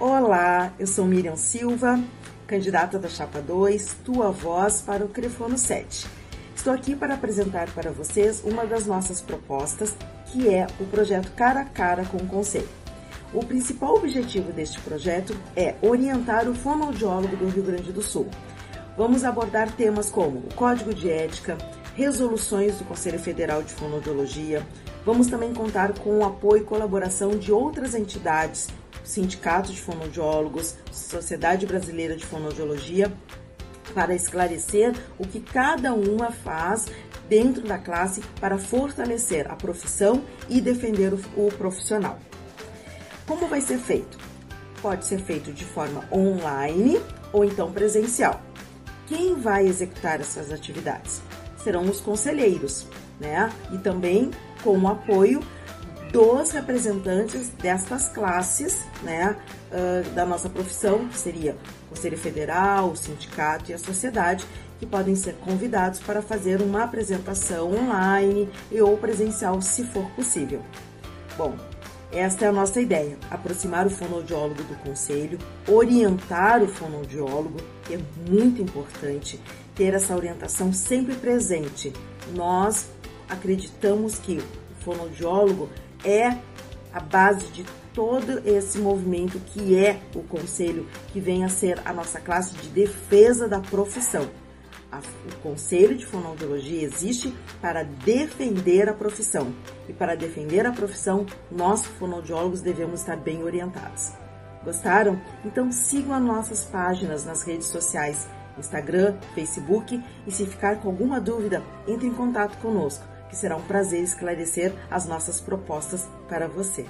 Olá, eu sou Miriam Silva, candidata da Chapa 2, tua voz para o Crefono 7. Estou aqui para apresentar para vocês uma das nossas propostas, que é o projeto Cara a Cara com o Conselho. O principal objetivo deste projeto é orientar o fonoaudiólogo do Rio Grande do Sul. Vamos abordar temas como o Código de Ética, resoluções do Conselho Federal de Fonoaudiologia. Vamos também contar com o apoio e colaboração de outras entidades Sindicato de Fonoaudiólogos, Sociedade Brasileira de Fonoaudiologia, para esclarecer o que cada uma faz dentro da classe para fortalecer a profissão e defender o, profissional. Como vai ser feito? Pode ser feito de forma online ou então presencial. Quem vai executar essas atividades? Serão os conselheiros, né? E também com o apoio dos representantes destas classes, né, uh, da nossa profissão, que seria o Conselho Federal, o sindicato e a sociedade, que podem ser convidados para fazer uma apresentação online e ou presencial, se for possível. Bom, esta é a nossa ideia: aproximar o fonoaudiólogo do conselho, orientar o fonoaudiólogo, que é muito importante ter essa orientação sempre presente. Nós acreditamos que o fonoaudiólogo é a base de todo esse movimento que é o conselho, que vem a ser a nossa classe de defesa da profissão. o Conselho de Fonoaudiologia existe para defender a profissão. E para defender a profissão, nós, fonoaudiólogos, devemos estar bem orientados. Gostaram? Então sigam as nossas páginas nas redes sociais, Instagram, Facebook e se ficar com alguma dúvida, entre em contato conosco que será um prazer esclarecer as nossas propostas para você.